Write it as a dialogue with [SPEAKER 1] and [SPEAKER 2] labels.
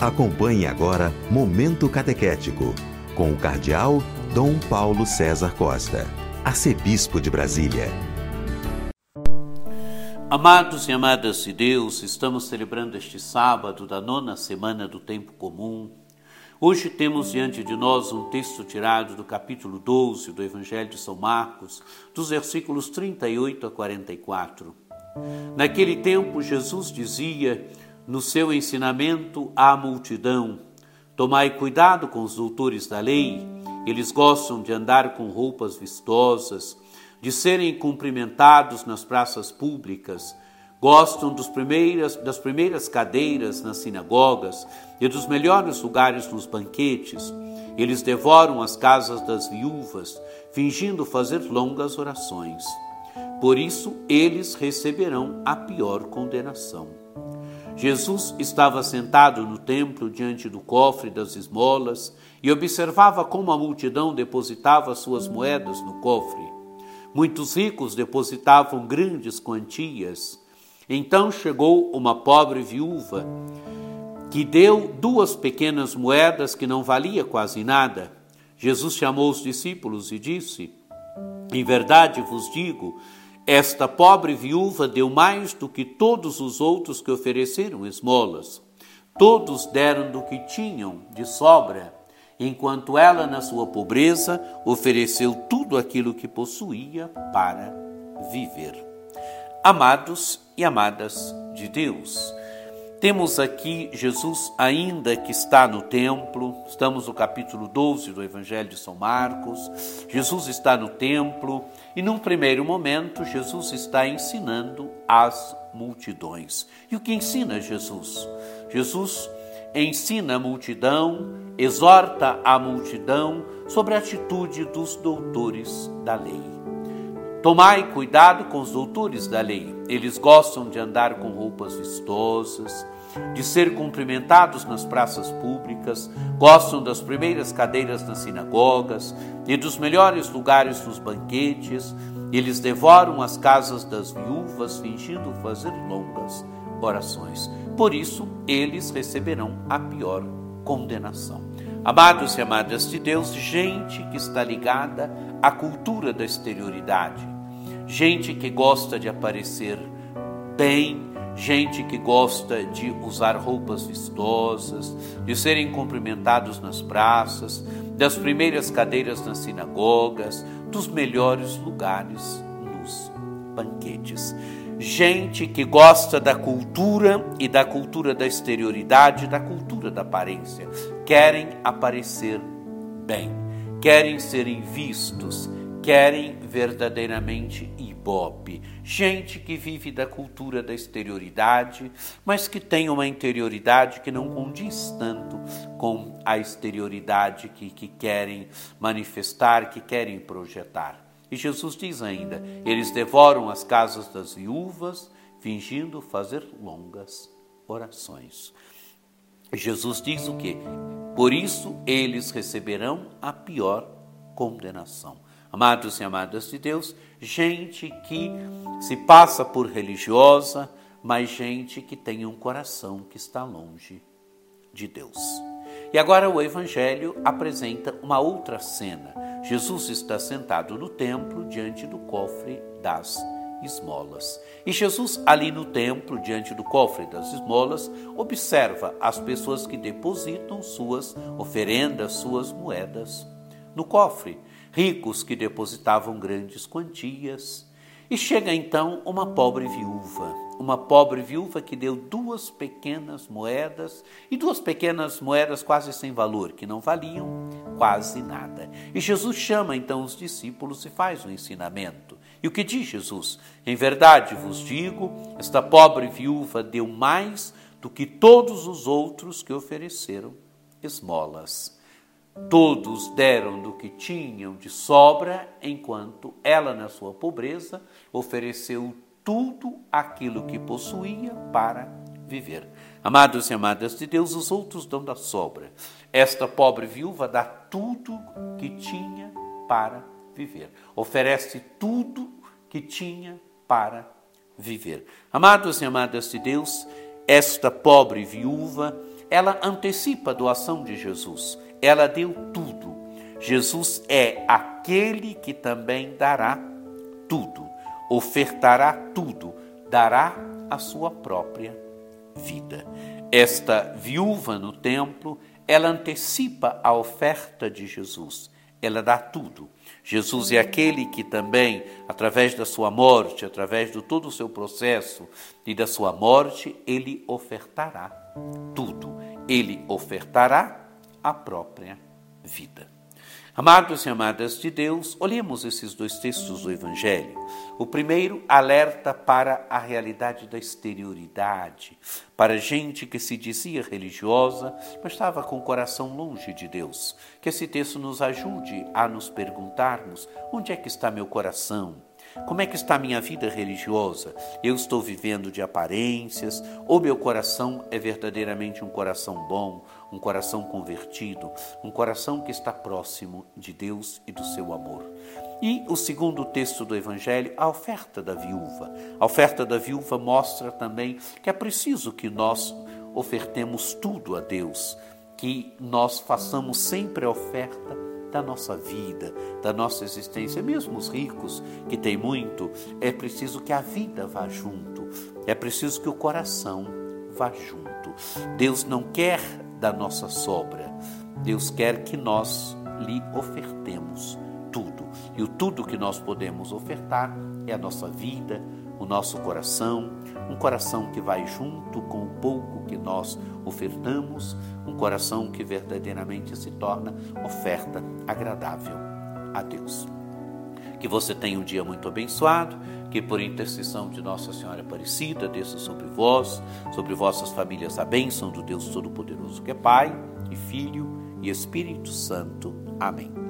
[SPEAKER 1] Acompanhe agora Momento Catequético, com o Cardeal Dom Paulo César Costa, Arcebispo de Brasília.
[SPEAKER 2] Amados e amadas de Deus, estamos celebrando este sábado da nona semana do Tempo Comum. Hoje temos diante de nós um texto tirado do capítulo 12 do Evangelho de São Marcos, dos versículos 38 a 44. Naquele tempo, Jesus dizia no seu ensinamento à multidão: Tomai cuidado com os doutores da lei, eles gostam de andar com roupas vistosas, de serem cumprimentados nas praças públicas, gostam primeiras, das primeiras cadeiras nas sinagogas e dos melhores lugares nos banquetes. Eles devoram as casas das viúvas, fingindo fazer longas orações. Por isso, eles receberão a pior condenação. Jesus estava sentado no templo diante do cofre das esmolas e observava como a multidão depositava suas moedas no cofre. Muitos ricos depositavam grandes quantias. Então chegou uma pobre viúva que deu duas pequenas moedas que não valia quase nada. Jesus chamou os discípulos e disse: Em verdade vos digo, esta pobre viúva deu mais do que todos os outros que ofereceram esmolas. Todos deram do que tinham de sobra, enquanto ela, na sua pobreza, ofereceu tudo aquilo que possuía para viver. Amados e amadas de Deus, temos aqui Jesus ainda que está no templo, estamos no capítulo 12 do Evangelho de São Marcos. Jesus está no templo e, num primeiro momento, Jesus está ensinando as multidões. E o que ensina Jesus? Jesus ensina a multidão, exorta a multidão sobre a atitude dos doutores da lei. Tomai cuidado com os doutores da lei. Eles gostam de andar com roupas vistosas, de ser cumprimentados nas praças públicas, gostam das primeiras cadeiras nas sinagogas e dos melhores lugares nos banquetes. Eles devoram as casas das viúvas, fingindo fazer longas orações. Por isso, eles receberão a pior condenação. Amados e amadas de Deus, gente que está ligada à cultura da exterioridade, gente que gosta de aparecer bem, gente que gosta de usar roupas vistosas, de serem cumprimentados nas praças, das primeiras cadeiras nas sinagogas, dos melhores lugares nos banquetes. Gente que gosta da cultura e da cultura da exterioridade, da cultura da aparência, querem aparecer bem, querem serem vistos, querem verdadeiramente ibope. Gente que vive da cultura da exterioridade, mas que tem uma interioridade que não condiz tanto com a exterioridade que, que querem manifestar, que querem projetar. E Jesus diz ainda: eles devoram as casas das viúvas, fingindo fazer longas orações. Jesus diz o que? Por isso eles receberão a pior condenação. Amados e amadas de Deus, gente que se passa por religiosa, mas gente que tem um coração que está longe de Deus. E agora o Evangelho apresenta uma outra cena. Jesus está sentado no templo diante do cofre das esmolas. E Jesus, ali no templo, diante do cofre das esmolas, observa as pessoas que depositam suas oferendas, suas moedas no cofre ricos que depositavam grandes quantias. E chega então uma pobre viúva, uma pobre viúva que deu duas pequenas moedas, e duas pequenas moedas quase sem valor, que não valiam quase nada. E Jesus chama então os discípulos e faz um ensinamento. E o que diz Jesus? Em verdade vos digo, esta pobre viúva deu mais do que todos os outros que ofereceram esmolas. Todos deram do que tinham de sobra, enquanto ela, na sua pobreza, ofereceu tudo aquilo que possuía para viver. Amados e amadas de Deus, os outros dão da sobra. Esta pobre viúva dá tudo que tinha para viver. Oferece tudo que tinha para viver. Amados e amadas de Deus, esta pobre viúva ela antecipa a doação de Jesus. Ela deu tudo. Jesus é aquele que também dará tudo, ofertará tudo, dará a sua própria vida. Esta viúva no templo, ela antecipa a oferta de Jesus. Ela dá tudo. Jesus é aquele que também, através da sua morte, através de todo o seu processo e da sua morte, ele ofertará tudo. Ele ofertará a própria vida. Amados e amadas de Deus, olhemos esses dois textos do Evangelho. O primeiro alerta para a realidade da exterioridade, para gente que se dizia religiosa, mas estava com o coração longe de Deus. Que esse texto nos ajude a nos perguntarmos: onde é que está meu coração? Como é que está a minha vida religiosa? Eu estou vivendo de aparências ou meu coração é verdadeiramente um coração bom, um coração convertido, um coração que está próximo de Deus e do seu amor? E o segundo texto do Evangelho, a oferta da viúva. A oferta da viúva mostra também que é preciso que nós ofertemos tudo a Deus, que nós façamos sempre a oferta da nossa vida, da nossa existência. Mesmo os ricos, que têm muito, é preciso que a vida vá junto, é preciso que o coração vá junto. Deus não quer da nossa sobra, Deus quer que nós lhe ofertemos tudo. E o tudo que nós podemos ofertar é a nossa vida, o nosso coração, um coração que vai junto com o pouco que nós ofertamos, um coração que verdadeiramente se torna oferta agradável a Deus. Que você tenha um dia muito abençoado, que por intercessão de Nossa Senhora Aparecida desça sobre vós, sobre vossas famílias a bênção do Deus Todo-Poderoso, que é Pai e Filho e Espírito Santo. Amém.